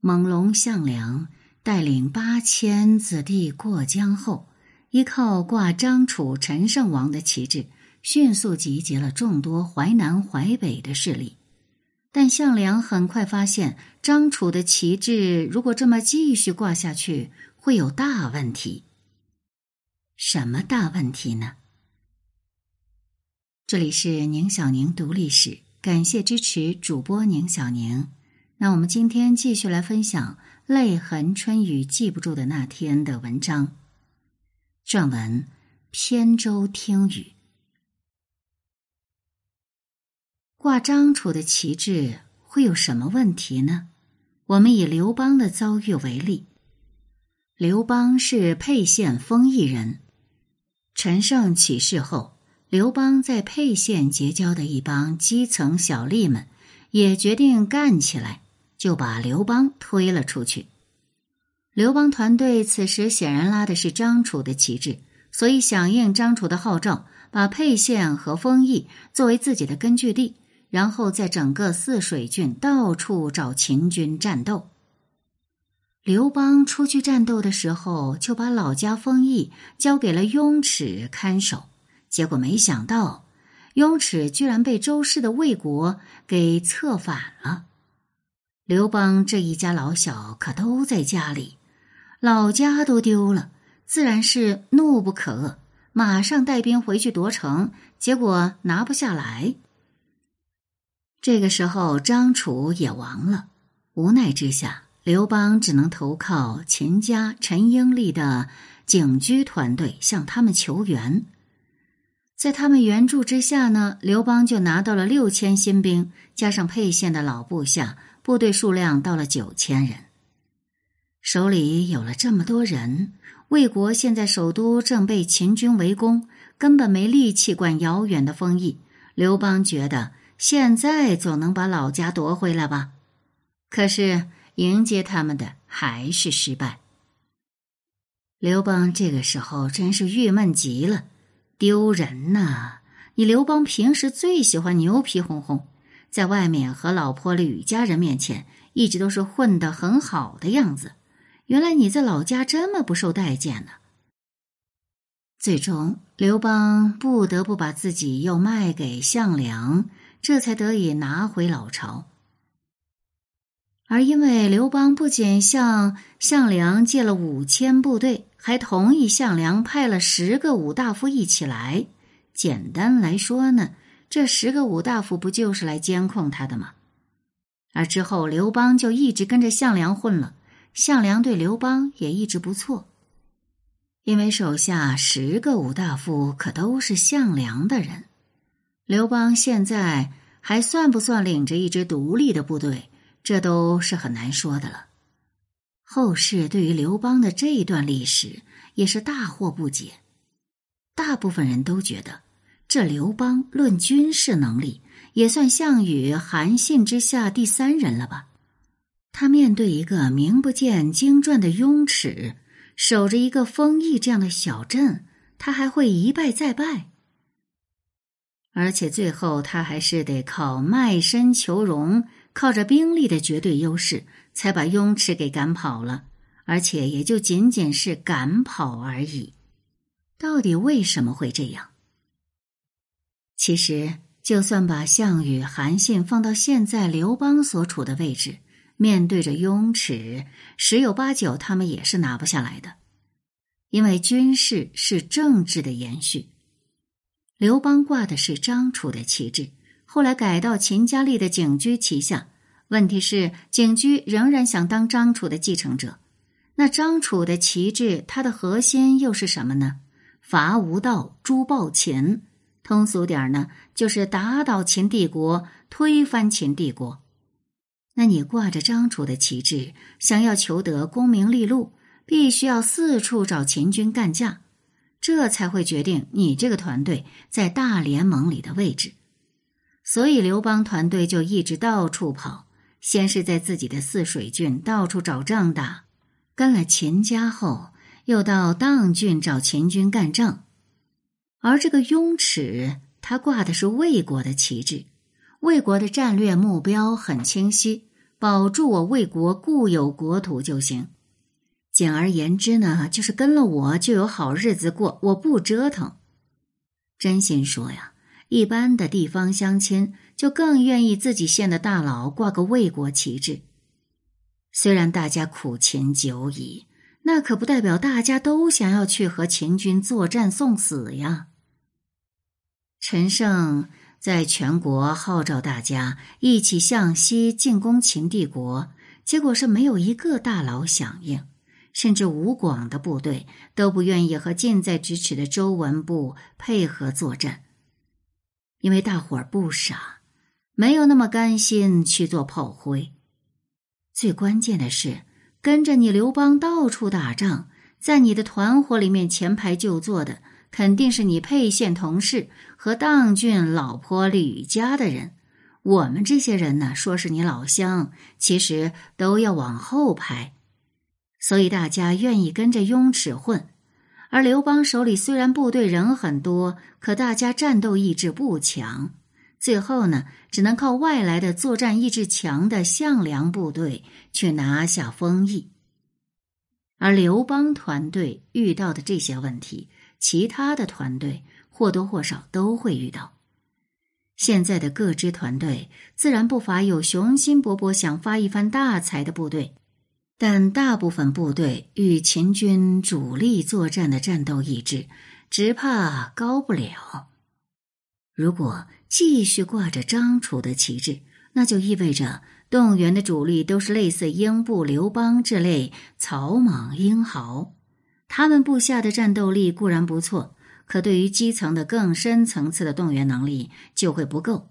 猛龙项梁带领八千子弟过江后，依靠挂张楚、陈胜王的旗帜，迅速集结了众多淮南、淮北的势力。但项梁很快发现，张楚的旗帜如果这么继续挂下去，会有大问题。什么大问题呢？这里是宁小宁读历史，感谢支持主播宁小宁。那我们今天继续来分享《泪痕春雨记不住的那天》的文章。撰文：扁舟听雨。挂张楚的旗帜会有什么问题呢？我们以刘邦的遭遇为例。刘邦是沛县丰邑人，陈胜起事后。刘邦在沛县结交的一帮基层小吏们，也决定干起来，就把刘邦推了出去。刘邦团队此时显然拉的是张楚的旗帜，所以响应张楚的号召，把沛县和丰邑作为自己的根据地，然后在整个泗水郡到处找秦军战斗。刘邦出去战斗的时候，就把老家丰邑交给了雍齿看守。结果没想到，雍齿居然被周氏的魏国给策反了。刘邦这一家老小可都在家里，老家都丢了，自然是怒不可遏，马上带兵回去夺城。结果拿不下来。这个时候，张楚也亡了。无奈之下，刘邦只能投靠秦家陈英立的景居团队，向他们求援。在他们援助之下呢，刘邦就拿到了六千新兵，加上沛县的老部下，部队数量到了九千人。手里有了这么多人，魏国现在首都正被秦军围攻，根本没力气管遥远的封邑。刘邦觉得现在总能把老家夺回来吧，可是迎接他们的还是失败。刘邦这个时候真是郁闷极了。丢人呐！你刘邦平时最喜欢牛皮哄哄，在外面和老婆吕家人面前一直都是混得很好的样子。原来你在老家这么不受待见呢。最终，刘邦不得不把自己又卖给项梁，这才得以拿回老巢。而因为刘邦不仅向项梁借了五千部队。还同意项梁派了十个武大夫一起来。简单来说呢，这十个武大夫不就是来监控他的吗？而之后刘邦就一直跟着项梁混了，项梁对刘邦也一直不错，因为手下十个武大夫可都是项梁的人。刘邦现在还算不算领着一支独立的部队，这都是很难说的了。后世对于刘邦的这一段历史也是大惑不解，大部分人都觉得这刘邦论军事能力也算项羽、韩信之下第三人了吧？他面对一个名不见经传的雍齿，守着一个丰邑这样的小镇，他还会一败再败？而且最后他还是得靠卖身求荣，靠着兵力的绝对优势。才把雍齿给赶跑了，而且也就仅仅是赶跑而已。到底为什么会这样？其实，就算把项羽、韩信放到现在刘邦所处的位置，面对着雍齿，十有八九他们也是拿不下来的。因为军事是政治的延续，刘邦挂的是张楚的旗帜，后来改到秦嘉丽的景驹旗下。问题是，景驹仍然想当张楚的继承者。那张楚的旗帜，它的核心又是什么呢？伐吴道，诛暴秦。通俗点儿呢，就是打倒秦帝国，推翻秦帝国。那你挂着张楚的旗帜，想要求得功名利禄，必须要四处找秦军干架，这才会决定你这个团队在大联盟里的位置。所以刘邦团队就一直到处跑。先是在自己的泗水郡到处找仗打，跟了秦家后，又到砀郡找秦军干仗。而这个雍齿，他挂的是魏国的旗帜，魏国的战略目标很清晰，保住我魏国固有国土就行。简而言之呢，就是跟了我就有好日子过，我不折腾。真心说呀，一般的地方乡亲就更愿意自己县的大佬挂个魏国旗帜。虽然大家苦情久矣，那可不代表大家都想要去和秦军作战送死呀。陈胜在全国号召大家一起向西进攻秦帝国，结果是没有一个大佬响应。甚至吴广的部队都不愿意和近在咫尺的周文部配合作战，因为大伙儿不傻，没有那么甘心去做炮灰。最关键的是，跟着你刘邦到处打仗，在你的团伙里面前排就坐的，肯定是你沛县同事和当郡老婆吕家的人。我们这些人呢，说是你老乡，其实都要往后排。所以大家愿意跟着雍齿混，而刘邦手里虽然部队人很多，可大家战斗意志不强，最后呢，只能靠外来的作战意志强的项梁部队去拿下丰邑。而刘邦团队遇到的这些问题，其他的团队或多或少都会遇到。现在的各支团队自然不乏有雄心勃勃想发一番大财的部队。但大部分部队与秦军主力作战的战斗意志，只怕高不了。如果继续挂着张楚的旗帜，那就意味着动员的主力都是类似英布、刘邦这类草莽英豪。他们部下的战斗力固然不错，可对于基层的更深层次的动员能力就会不够。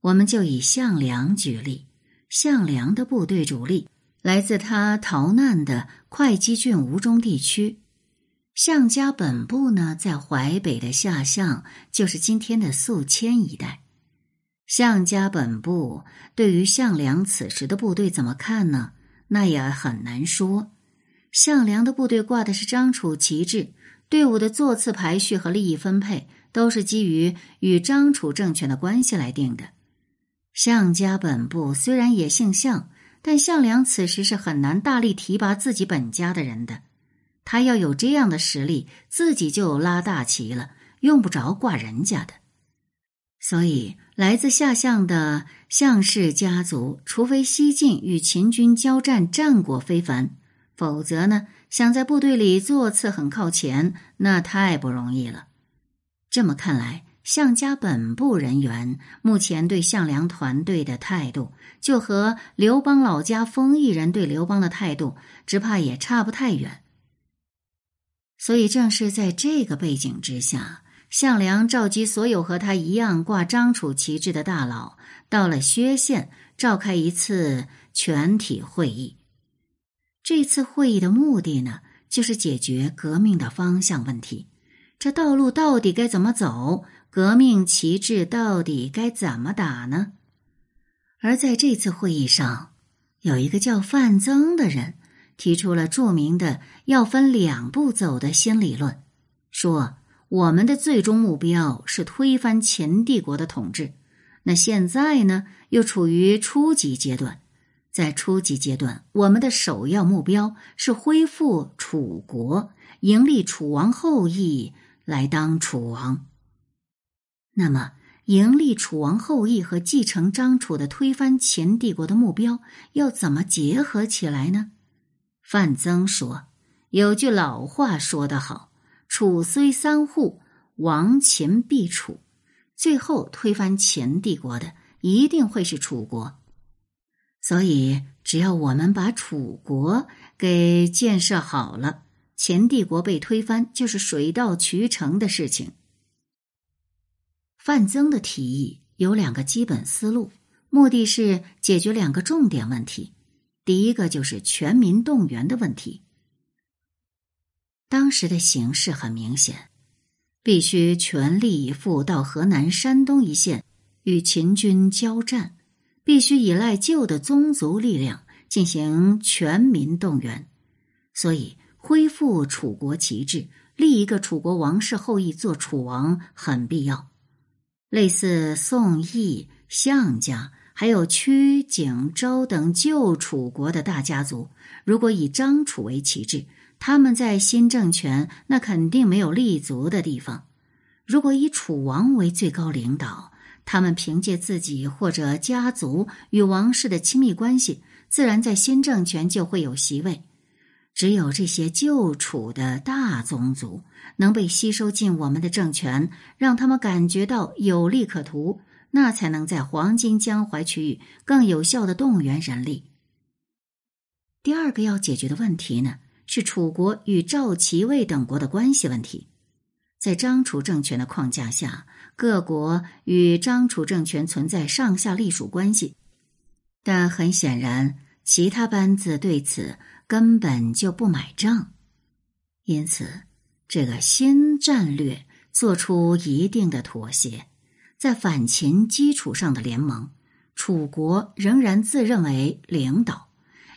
我们就以项梁举例，项梁的部队主力。来自他逃难的会稽郡吴中地区，项家本部呢在淮北的下项，就是今天的宿迁一带。项家本部对于项梁此时的部队怎么看呢？那也很难说。项梁的部队挂的是张楚旗帜，队伍的座次排序和利益分配都是基于与张楚政权的关系来定的。项家本部虽然也姓项。但项梁此时是很难大力提拔自己本家的人的，他要有这样的实力，自己就拉大旗了，用不着挂人家的。所以，来自下相的项氏家族，除非西晋与秦军交战战果非凡，否则呢，想在部队里座次很靠前，那太不容易了。这么看来。项家本部人员目前对项梁团队的态度，就和刘邦老家丰邑人对刘邦的态度，只怕也差不太远。所以，正是在这个背景之下，项梁召集所有和他一样挂张楚旗帜的大佬，到了薛县召开一次全体会议。这次会议的目的呢，就是解决革命的方向问题，这道路到底该怎么走？革命旗帜到底该怎么打呢？而在这次会议上，有一个叫范增的人提出了著名的“要分两步走”的新理论，说我们的最终目标是推翻秦帝国的统治。那现在呢，又处于初级阶段，在初级阶段，我们的首要目标是恢复楚国，迎立楚王后裔来当楚王。那么，迎立楚王后裔和继承张楚的推翻秦帝国的目标要怎么结合起来呢？范增说：“有句老话说得好，‘楚虽三户，亡秦必楚’，最后推翻秦帝国的一定会是楚国。所以，只要我们把楚国给建设好了，秦帝国被推翻就是水到渠成的事情。”范增的提议有两个基本思路，目的是解决两个重点问题。第一个就是全民动员的问题。当时的形势很明显，必须全力以赴到河南、山东一线与秦军交战，必须依赖旧的宗族力量进行全民动员。所以，恢复楚国旗帜，立一个楚国王室后裔做楚王很必要。类似宋义、项家还有曲、景、周等旧楚国的大家族，如果以张楚为旗帜，他们在新政权那肯定没有立足的地方；如果以楚王为最高领导，他们凭借自己或者家族与王室的亲密关系，自然在新政权就会有席位。只有这些旧楚的大宗族能被吸收进我们的政权，让他们感觉到有利可图，那才能在黄金江淮区域更有效的动员人力。第二个要解决的问题呢，是楚国与赵、齐、魏等国的关系问题。在张楚政权的框架下，各国与张楚政权存在上下隶属关系，但很显然，其他班子对此。根本就不买账，因此这个新战略做出一定的妥协，在反秦基础上的联盟，楚国仍然自认为领导，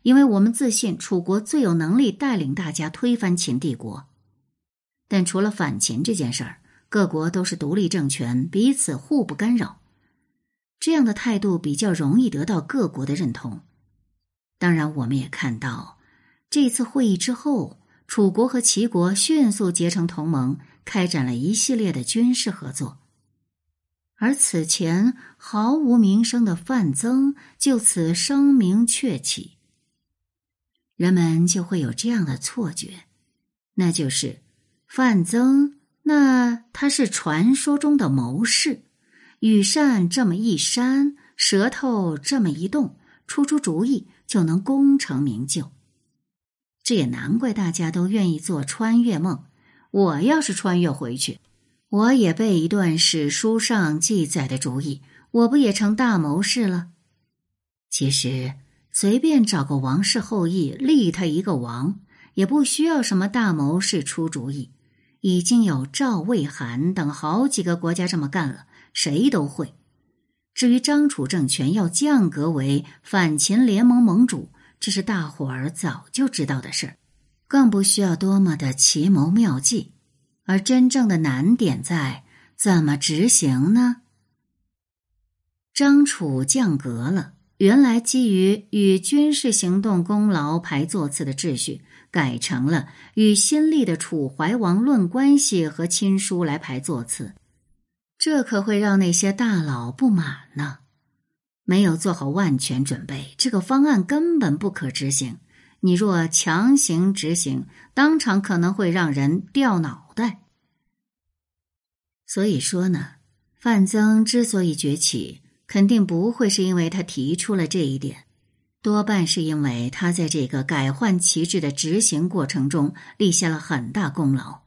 因为我们自信楚国最有能力带领大家推翻秦帝国。但除了反秦这件事儿，各国都是独立政权，彼此互不干扰，这样的态度比较容易得到各国的认同。当然，我们也看到。这次会议之后，楚国和齐国迅速结成同盟，开展了一系列的军事合作。而此前毫无名声的范增就此声名鹊起，人们就会有这样的错觉，那就是范增，那他是传说中的谋士，羽扇这么一扇，舌头这么一动，出出主意就能功成名就。这也难怪大家都愿意做穿越梦。我要是穿越回去，我也背一段史书上记载的主意，我不也成大谋士了？其实随便找个王室后裔立他一个王，也不需要什么大谋士出主意。已经有赵、魏、韩等好几个国家这么干了，谁都会。至于张楚政权要降格为反秦联盟盟主。这是大伙儿早就知道的事儿，更不需要多么的奇谋妙计。而真正的难点在怎么执行呢？张楚降格了，原来基于与军事行动功劳排座次的秩序，改成了与新立的楚怀王论关系和亲疏来排座次，这可会让那些大佬不满呢。没有做好万全准备，这个方案根本不可执行。你若强行执行，当场可能会让人掉脑袋。所以说呢，范增之所以崛起，肯定不会是因为他提出了这一点，多半是因为他在这个改换旗帜的执行过程中立下了很大功劳。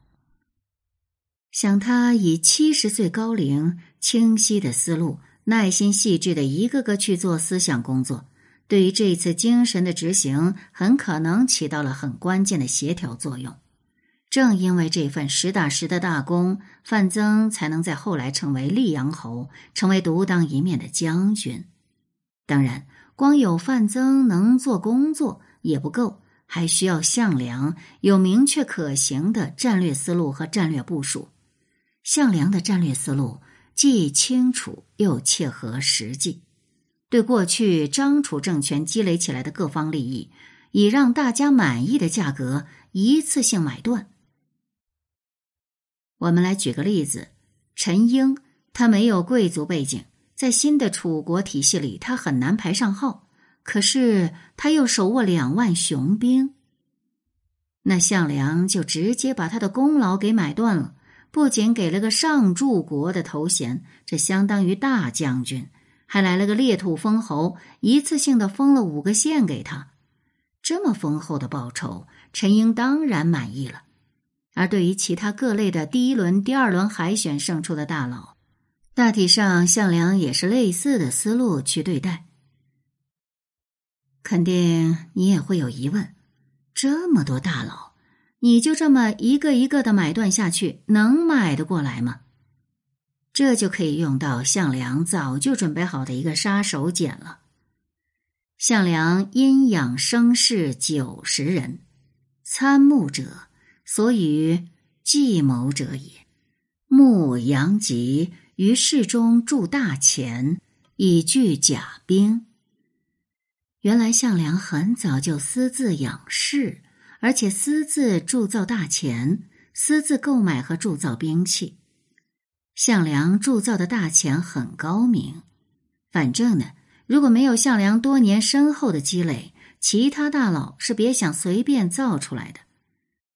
想他以七十岁高龄，清晰的思路。耐心细致的一个个去做思想工作，对于这次精神的执行，很可能起到了很关键的协调作用。正因为这份实打实的大功，范增才能在后来成为溧阳侯，成为独当一面的将军。当然，光有范增能做工作也不够，还需要项梁有明确可行的战略思路和战略部署。项梁的战略思路。既清楚又切合实际，对过去张楚政权积累起来的各方利益，以让大家满意的价格一次性买断。我们来举个例子：陈英，他没有贵族背景，在新的楚国体系里，他很难排上号。可是他又手握两万雄兵，那项梁就直接把他的功劳给买断了。不仅给了个上柱国的头衔，这相当于大将军，还来了个裂土封侯，一次性的封了五个县给他。这么丰厚的报酬，陈英当然满意了。而对于其他各类的第一轮、第二轮海选胜出的大佬，大体上项梁也是类似的思路去对待。肯定你也会有疑问：这么多大佬。你就这么一个一个的买断下去，能买得过来吗？这就可以用到项梁早就准备好的一个杀手锏了。项梁因养生士九十人，参谋者所以计谋者也。牧杨吉于市中筑大钱，以聚甲兵。原来项梁很早就私自养士，而且私自铸造大钱，私自购买和铸造兵器。项梁铸造的大钱很高明，反正呢，如果没有项梁多年深厚的积累，其他大佬是别想随便造出来的。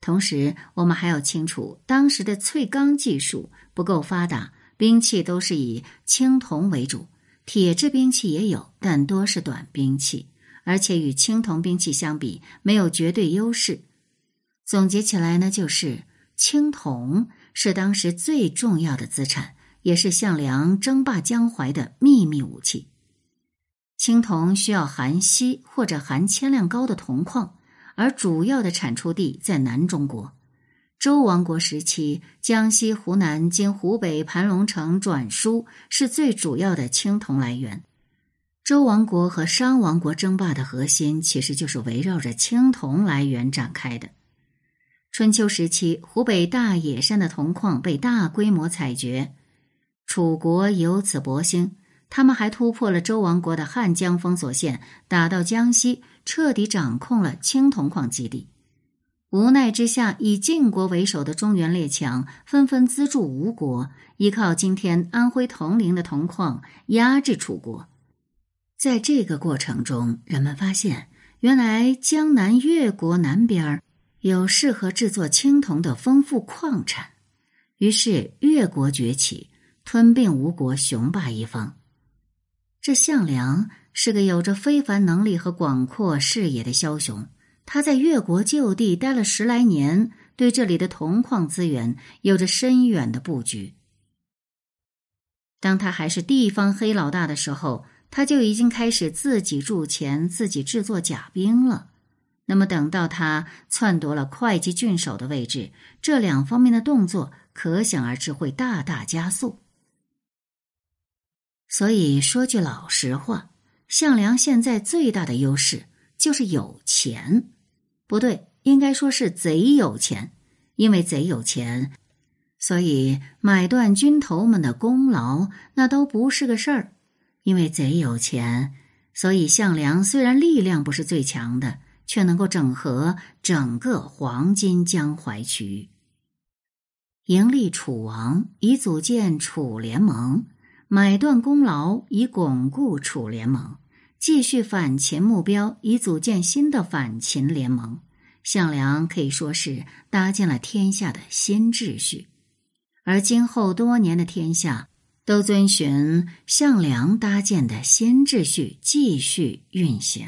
同时，我们还要清楚，当时的淬钢技术不够发达，兵器都是以青铜为主，铁制兵器也有，但多是短兵器。而且与青铜兵器相比，没有绝对优势。总结起来呢，就是青铜是当时最重要的资产，也是项梁争霸江淮的秘密武器。青铜需要含锡或者含铅量高的铜矿，而主要的产出地在南中国。周王国时期，江西、湖南经湖北盘龙城转输，是最主要的青铜来源。周王国和商王国争霸的核心，其实就是围绕着青铜来源展开的。春秋时期，湖北大野山的铜矿被大规模采掘，楚国由此勃兴。他们还突破了周王国的汉江封锁线，打到江西，彻底掌控了青铜矿基地。无奈之下，以晋国为首的中原列强纷纷资助吴国，依靠今天安徽铜陵的铜矿压制楚国。在这个过程中，人们发现，原来江南越国南边有适合制作青铜的丰富矿产，于是越国崛起，吞并吴国，雄霸一方。这项梁是个有着非凡能力和广阔视野的枭雄，他在越国旧地待了十来年，对这里的铜矿资源有着深远的布局。当他还是地方黑老大的时候。他就已经开始自己铸钱、自己制作甲兵了。那么，等到他篡夺了会稽郡守的位置，这两方面的动作可想而知会大大加速。所以说句老实话，项梁现在最大的优势就是有钱，不对，应该说是贼有钱。因为贼有钱，所以买断军头们的功劳那都不是个事儿。因为贼有钱，所以项梁虽然力量不是最强的，却能够整合整个黄金江淮区域，迎立楚王，以组建楚联盟；买断功劳，以巩固楚联盟；继续反秦目标，以组建新的反秦联盟。项梁可以说是搭建了天下的新秩序，而今后多年的天下。都遵循项梁搭建的新秩序继续运行。